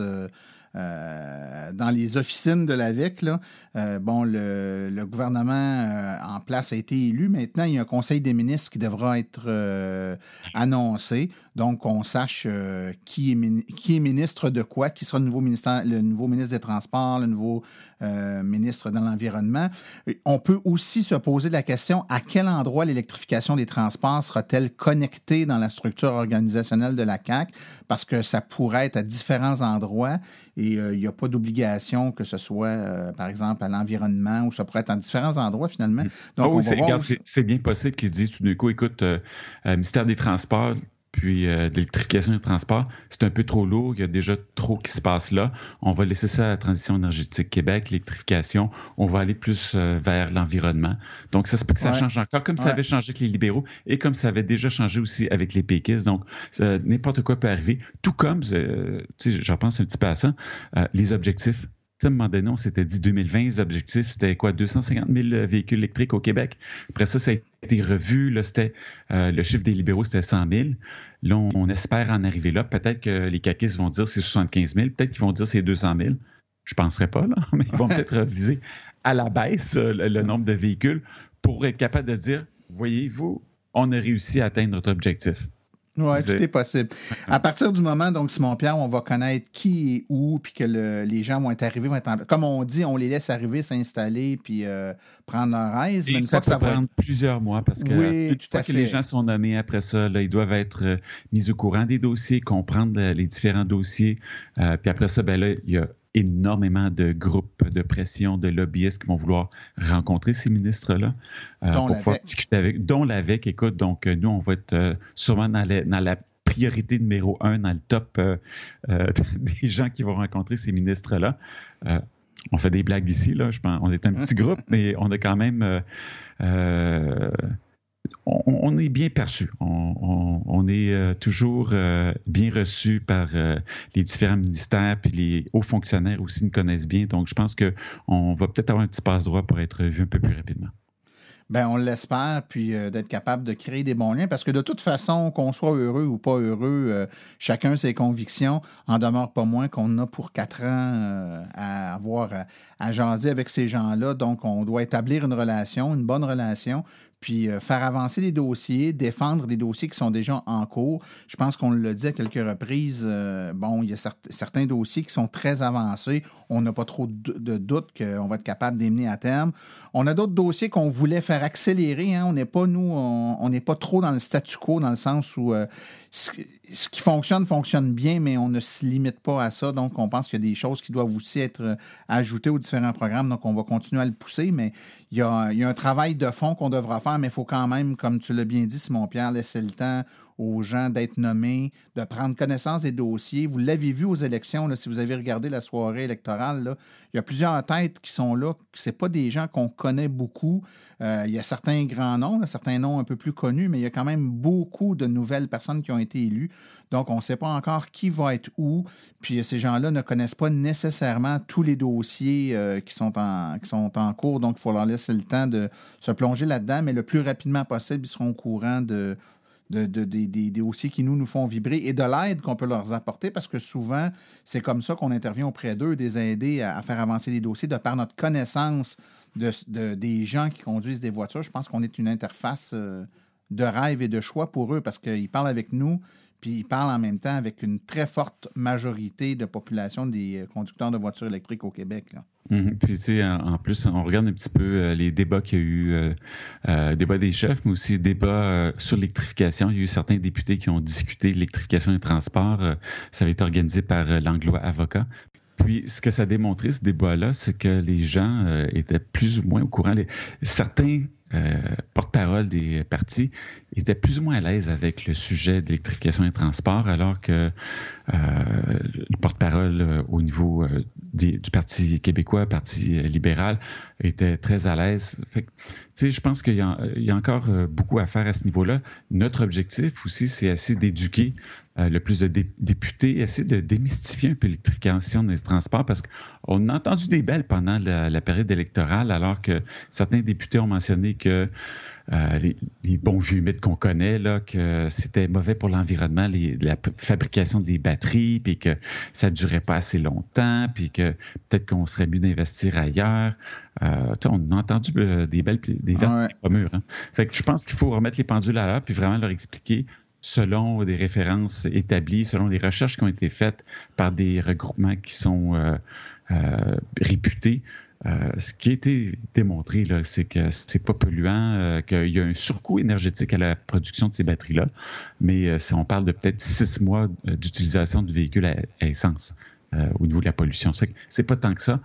euh, dans les officines de l'AVEC, là, euh, bon, le, gouvernement euh, en place a été élu. Maintenant, il y a un conseil des ministres qui devra être annoncé. Donc, qu'on sache qui, est, qui est ministre de quoi, qui sera le nouveau, ministère, le nouveau ministre des Transports, le nouveau ministre dans l'Environnement. On peut aussi se poser la question à quel endroit l'électrification des transports sera-t-elle connectée dans la structure organisationnelle de la CAC, parce que ça pourrait être à différents endroits et euh, il n'y a pas d'obligation que ce soit, euh, par exemple, à l'environnement ou ça pourrait être en différents endroits finalement.
Donc, ah c'est bien possible qu'ils se disent tout d'un coup, écoute, euh, ministère des Transports, puis euh, l'électrification des transports, c'est un peu trop lourd, il y a déjà trop qui se passe là. On va laisser ça à la transition énergétique Québec, l'électrification, on va aller plus euh, vers l'environnement. Donc, ça se peut que ça change encore, comme ça avait changé avec les libéraux et comme ça avait déjà changé aussi avec les péquistes. Donc, n'importe quoi peut arriver. Tout comme, euh, tu sais, j'en pense un petit peu à ça, les objectifs à un moment donné, on s'était dit 2020, les objectifs, c'était quoi, 250 000 véhicules électriques au Québec. Après ça, ça a été revu. Là, c'était, euh, le chiffre des libéraux, c'était 100 000. Là, on, espère en arriver là. Peut-être que les caquistes vont dire c'est 75 000. Peut-être qu'ils vont dire c'est 200 000. Je ne penserais pas, là, mais ils vont peut-être reviser à la baisse euh, le, nombre de véhicules pour être capable de dire, voyez-vous, on a réussi à atteindre notre objectif.
Oui, tout est possible. À partir du moment, donc, Simon-Pierre, on va connaître qui est où, puis que les gens vont être arrivés, vont être comme on dit, on les laisse arriver, s'installer, puis euh, prendre leur aise.
Mais ça peut prendre plusieurs mois parce que oui, tout à que les gens sont nommés après ça, là, ils doivent être euh, mis au courant des dossiers, comprendre les différents dossiers. Euh, puis après ça, ben là, il y a énormément de groupes de pression, de lobbyistes qui vont vouloir rencontrer ces ministres-là
euh, pour pouvoir
discuter avec, dont l'AVEC. Écoute, donc euh, nous, on va être euh, sûrement dans, la priorité numéro un, dans le top des gens qui vont rencontrer ces ministres-là. on fait des blagues ici, là, je pense. On est un petit groupe, mais on a quand même on, est bien perçu. On, est euh, toujours euh, bien reçu par euh, les différents ministères, puis les hauts fonctionnaires aussi nous connaissent bien. Donc, je pense qu'on va peut-être avoir un petit passe-droit pour être vu un peu plus rapidement.
Bien, on l'espère, puis d'être capable de créer des bons liens, parce que de toute façon, qu'on soit heureux ou pas heureux, chacun ses convictions, en demeure pas moins qu'on a pour quatre ans à avoir à jaser avec ces gens-là. Donc, on doit établir une relation, une bonne relation, puis euh, faire avancer des dossiers, défendre des dossiers qui sont déjà en cours. Je pense qu'on l'a dit à quelques reprises. Euh, bon, il y a certains dossiers qui sont très avancés. On n'a pas trop de, doute qu'on va être capable d'amener à terme. On a d'autres dossiers qu'on voulait faire accélérer. Hein. On n'est pas, nous, on n'est pas trop dans le statu quo, dans le sens où euh, ce qui fonctionne, fonctionne bien, mais on ne se limite pas à ça. Donc, on pense qu'il y a des choses qui doivent aussi être euh, ajoutées aux différents programmes. Donc, on va continuer à le pousser, mais il y a, un travail de fond qu'on devra faire, mais il faut quand même, comme tu l'as bien dit, Simon-Pierre, laisser le temps aux gens d'être nommés, de prendre connaissance des dossiers. Vous l'avez vu aux élections, si vous avez regardé la soirée électorale, il y a plusieurs têtes qui sont là. Ce pas des gens qu'on connaît beaucoup. Euh, il y a certains grands noms, certains noms un peu plus connus, mais il y a quand même beaucoup de nouvelles personnes qui ont été élues. Donc, on ne sait pas encore qui va être où. Puis ces gens-là ne connaissent pas nécessairement tous les dossiers euh, qui, sont en, qui sont en cours. Donc, il faut leur laisser le temps de se plonger là-dedans, mais le plus rapidement possible, ils seront au courant de, des dossiers qui nous, nous font vibrer et de l'aide qu'on peut leur apporter parce que souvent, c'est comme ça qu'on intervient auprès d'eux, des aider à, faire avancer des dossiers de par notre connaissance de, des gens qui conduisent des voitures. Je pense qu'on est une interface euh, de rêve et de choix pour eux parce qu'ils parlent avec nous, puis ils parlent en même temps avec une très forte majorité de population des euh, conducteurs de voitures électriques au Québec.
Mhm. Puis, tu sais, en, plus, on regarde un petit peu euh, les débats qu'il y a eu, euh, euh débats des chefs, mais aussi débats sur l'électrification. Il y a eu certains députés qui ont discuté de l'électrification des transports. ça avait été organisé par l'Anglois Avocat. Puis, ce que ça a démontré, ce débat-là, c'est que les gens étaient plus ou moins au courant. certains euh, porte-parole des partis, était plus ou moins à l'aise avec le sujet de l'électrification des transports, alors que euh, le porte-parole euh, au niveau du Parti québécois, Parti libéral, était très à l'aise. je pense qu'il y, y, a encore beaucoup à faire à ce niveau-là. Notre objectif aussi, c'est essayer d'éduquer le plus de députés, essayer de démystifier un peu l'électrification des transports, parce qu'on a entendu des belles pendant la, la période électorale, alors que certains députés ont mentionné que euh, les, bons vieux mythes qu'on connaît, là, que c'était mauvais pour l'environnement, la fabrication des batteries, puis que ça ne durait pas assez longtemps, puis que peut-être qu'on serait mieux d'investir ailleurs. Euh, on a entendu euh, des belles des vertes hein. Fait que je pense qu'il faut remettre les pendules à l'heure, puis vraiment leur expliquer selon des références établies, selon les recherches qui ont été faites par des regroupements qui sont réputés, euh, ce qui a été démontré, c'est que c'est pas polluant, euh, qu'il y a un surcoût énergétique à la production de ces batteries-là, mais euh, si on parle de peut-être six mois d'utilisation de véhicules à, essence au niveau de la pollution. C'est pas tant que ça.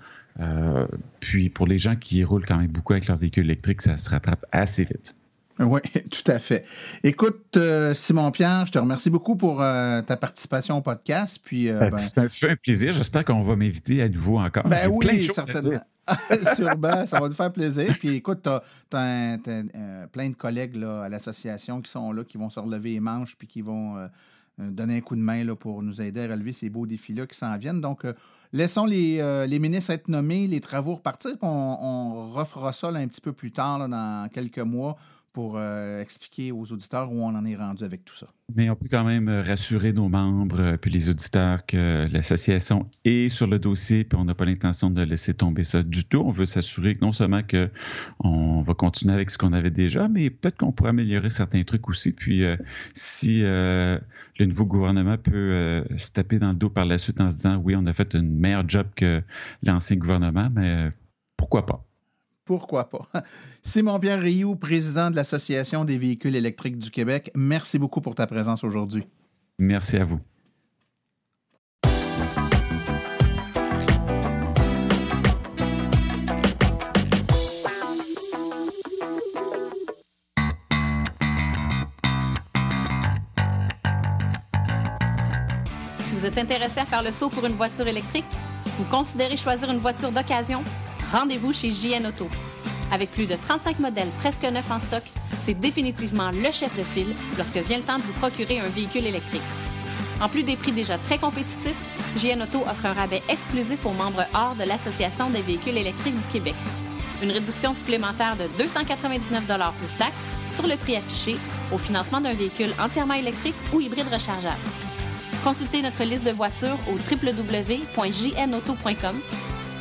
puis pour les gens qui roulent quand même beaucoup avec leur véhicule électrique, ça se rattrape assez vite.
Oui, tout à fait. Écoute, Simon-Pierre, je te remercie beaucoup pour ta participation au podcast. Puis,
ben, ben C'est un, plaisir. J'espère qu'on va m'inviter à nouveau encore.
Ben oui, certainement. Sûrement, ça va nous faire plaisir. Puis écoute, tu as, euh, plein de collègues là, à l'association qui sont là, qui vont se relever les manches puis qui vont euh, euh, donner un coup de main là, pour nous aider à relever ces beaux défis-là qui s'en viennent. Donc, laissons les, euh, les, ministres être nommés, les travaux repartir, puis on, on refera ça un petit peu plus tard, dans quelques mois, pour euh, expliquer aux auditeurs où on en est rendu avec tout ça.
Mais on peut quand même euh, rassurer nos membres euh, puis les auditeurs que l'association est sur le dossier puis on n'a pas l'intention de laisser tomber ça du tout. On veut s'assurer non seulement que on va continuer avec ce qu'on avait déjà, mais peut-être qu'on pourrait améliorer certains trucs aussi. Puis si le nouveau gouvernement peut se taper dans le dos par la suite en se disant oui, on a fait un meilleur job que l'ancien gouvernement, mais pourquoi pas?
Pourquoi pas? Simon-Pierre Rioux, président de l'Association des véhicules électriques du Québec, merci beaucoup pour ta présence aujourd'hui.
Merci à vous.
Vous êtes intéressé à faire le saut pour une voiture électrique? Vous considérez choisir une voiture d'occasion? Rendez-vous chez JN Auto. Avec plus de 35 modèles presque neufs en stock, c'est définitivement le chef de file lorsque vient le temps de vous procurer un véhicule électrique. En plus des prix déjà très compétitifs, JN Auto offre un rabais exclusif aux membres hors de l'Association des véhicules électriques du Québec. Une réduction supplémentaire de 299 plus taxes sur le prix affiché au financement d'un véhicule entièrement électrique ou hybride rechargeable. Consultez notre liste de voitures au www.jnauto.com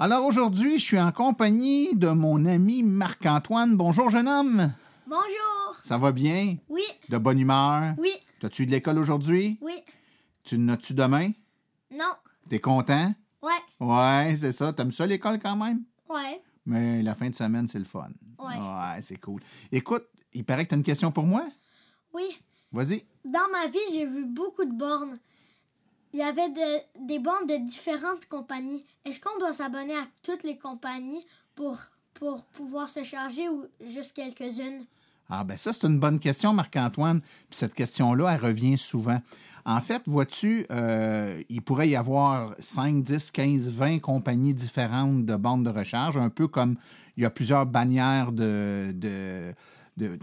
Alors aujourd'hui, je suis en compagnie de mon ami Marc-Antoine. Bonjour, jeune homme.
Bonjour.
Ça va bien?
Oui.
De bonne humeur?
Oui.
T'as-tu eu de l'école aujourd'hui?
Oui.
Tu n'as-tu demain?
Non.
T'es content?
Ouais.
Ouais, c'est ça. T'aimes ça l'école quand même?
Ouais.
Mais la fin de semaine, c'est le fun.
Ouais.
Ouais, c'est cool. Écoute, il paraît que tu as une question pour moi?
Oui.
Vas-y.
Dans ma vie, j'ai vu beaucoup de bornes il y avait des bandes de différentes compagnies. Est-ce qu'on doit s'abonner à toutes les compagnies pour, pour pouvoir se charger ou juste quelques-unes?
Ah ben ça, c'est une bonne question, Marc-Antoine. Puis cette question-là, elle revient souvent. En fait, vois-tu, euh, il pourrait y avoir 5, 10, 15, 20 compagnies différentes de bandes de recharge, un peu comme il y a plusieurs bannières de, de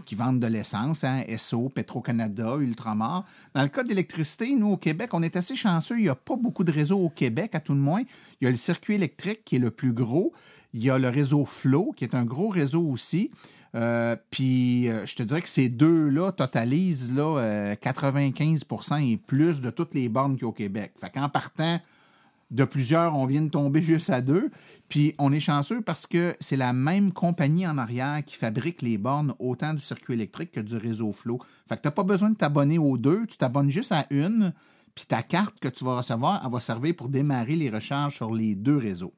qui vendent de l'essence, hein, SO, Petro-Canada, Ultramar. Dans le cas d'électricité, nous, au Québec, on est assez chanceux. Il n'y a pas beaucoup de réseaux au Québec, à tout le moins. Il y a le circuit électrique qui est le plus gros. Il y a le réseau Flow, qui est un gros réseau aussi. Euh, puis, euh, je te dirais que ces deux-là totalisent là, 95% euh, et plus de toutes les bornes qu'il y a au Québec. Fait qu'en partant, de plusieurs, on vient de tomber juste à deux. Puis on est chanceux parce que c'est la même compagnie en arrière qui fabrique les bornes autant du circuit électrique que du réseau Flow. Fait que tu n'as pas besoin de t'abonner aux deux, tu t'abonnes juste à une, puis ta carte que tu vas recevoir, elle va servir pour démarrer les recharges sur les deux réseaux.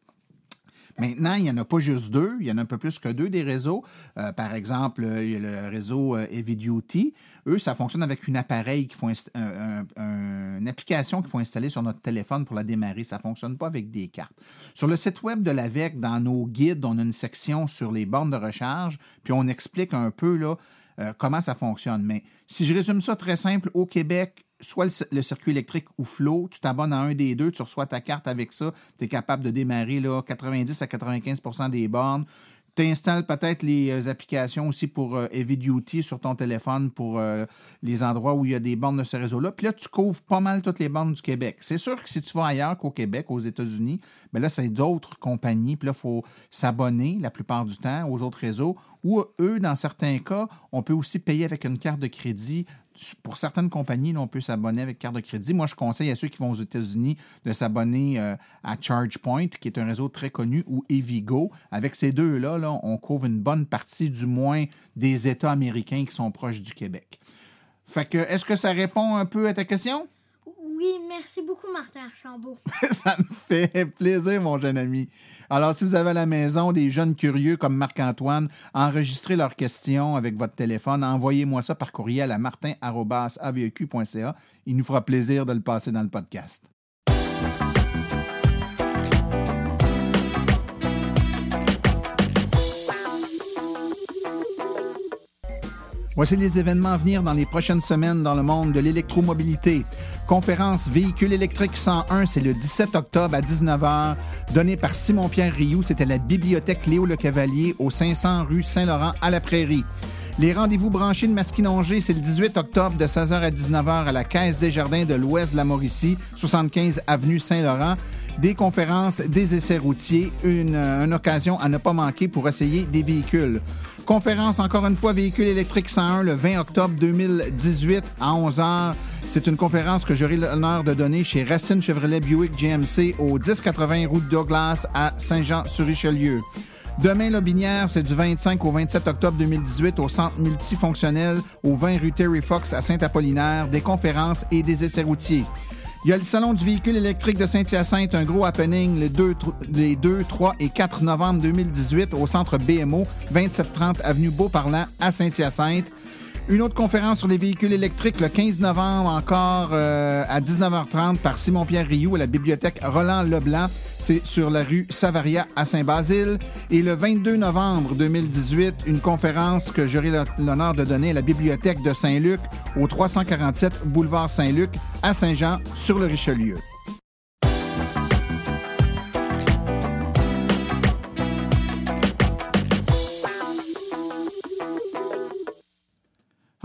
Maintenant, il n'y en a pas juste deux, il y en a un peu plus que deux des réseaux. Euh, par exemple, il y a le réseau euh, Heavy Duty. Eux, ça fonctionne avec une appareil qui font une application qu'il faut installer sur notre téléphone pour la démarrer. Ça ne fonctionne pas avec des cartes. Sur le site web de l'AVEC, dans nos guides, on a une section sur les bornes de recharge, puis on explique un peu là, euh, comment ça fonctionne. Mais si je résume ça très simple, au Québec, soit le, circuit électrique ou Flow, tu t'abonnes à un des deux, tu reçois ta carte avec ça, tu es capable de démarrer là, 90 à 95% des bornes. Tu installes peut-être les euh, applications aussi pour euh, Heavy Duty sur ton téléphone pour euh, les endroits où il y a des bornes de ce réseau-là. Puis là, tu couvres pas mal toutes les bornes du Québec. C'est sûr que si tu vas ailleurs qu'au Québec, aux États-Unis, mais ben là, c'est d'autres compagnies. Puis là, il faut s'abonner la plupart du temps aux autres réseaux. Ou eux, dans certains cas, on peut aussi payer avec une carte de crédit pour certaines compagnies, on peut s'abonner avec carte de crédit. Moi, je conseille à ceux qui vont aux États-Unis de s'abonner euh, à ChargePoint, qui est un réseau très connu, ou Evigo. Avec ces deux-là, là, on couvre une bonne partie, du moins, des États américains qui sont proches du Québec. Fait que, est-ce que ça répond un peu à ta question?
Oui, merci beaucoup, Martin Archambault.
Ça me fait plaisir, mon jeune ami. Alors, si vous avez à la maison des jeunes curieux comme Marc-Antoine, enregistrez leurs questions avec votre téléphone. Envoyez-moi ça par courriel à martin.aveq.ca. Il nous fera plaisir de le passer dans le podcast. Voici les événements à venir dans les prochaines semaines dans le monde de l'électromobilité. Conférence Véhicule électrique 101, c'est le 17 octobre à 19h, donnée par Simon-Pierre Rioux. C'était la bibliothèque Léo Le Cavalier au 500 rue Saint-Laurent à la Prairie. Les rendez-vous branchés de Masquinongé, c'est le 18 octobre de 16h à 19h à la Caisse des Jardins de l'Ouest de la Mauricie, 75 avenue Saint-Laurent. Des conférences, des essais routiers, une, une occasion à ne pas manquer pour essayer des véhicules. Conférence, encore une fois, Véhicule électrique 101 le 20 octobre 2018 à 11h. C'est une conférence que j'aurai l'honneur de donner chez Racine Chevrolet Buick GMC au 1080 route Douglas à Saint-Jean-sur-Richelieu. Demain, Lobinière, c'est du 25 au 27 octobre 2018 au Centre multifonctionnel au 20 rue Terry Fox à Saint-Apollinaire, des conférences et des essais routiers. Il y a le Salon du véhicule électrique de Saint-Hyacinthe, un gros happening les 2, les 2, 3 et 4 novembre 2018 au centre BMO, 2730 avenue Beauparlant à Saint-Hyacinthe. Une autre conférence sur les véhicules électriques le 15 novembre encore euh, à 19h30 par Simon-Pierre Rioux à la bibliothèque Roland Leblanc. C'est sur la rue Savaria à Saint-Basile. Et le 22 novembre 2018, une conférence que j'aurai l'honneur de donner à la bibliothèque de Saint-Luc au 347 boulevard Saint-Luc à Saint-Jean sur le Richelieu.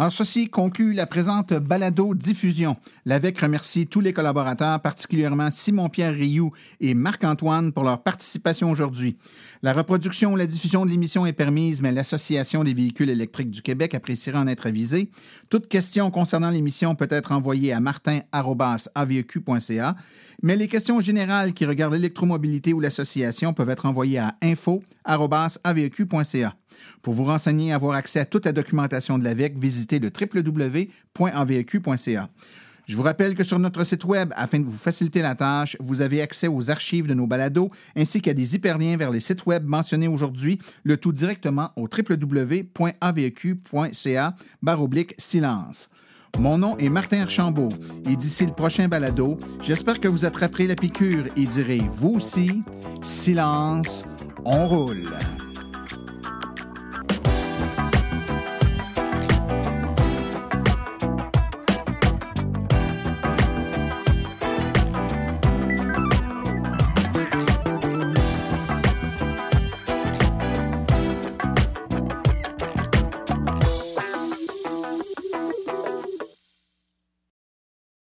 Alors, ceci conclut la présente balado-diffusion. L'AVEC remercie tous les collaborateurs, particulièrement Simon-Pierre Rioux et Marc-Antoine pour leur participation aujourd'hui. La reproduction ou la diffusion de l'émission est permise, mais l'Association des véhicules électriques du Québec appréciera en être avisée. Toute question concernant l'émission peut être envoyée à martin.aveq.ca, mais les questions générales qui regardent l'électromobilité ou l'association peuvent être envoyées à info.aveq.ca. Pour vous renseigner et avoir accès à toute la documentation de l'AVEC, visitez le www.aveq.ca. Je vous rappelle que sur notre site Web, afin de vous faciliter la tâche, vous avez accès aux archives de nos balados ainsi qu'à des hyperliens vers les sites Web mentionnés aujourd'hui, le tout directement au www.aveq.ca silence. Mon nom est Martin Archambault et d'ici le prochain balado, j'espère que vous attraperez la piqûre et direz vous aussi, silence, on roule.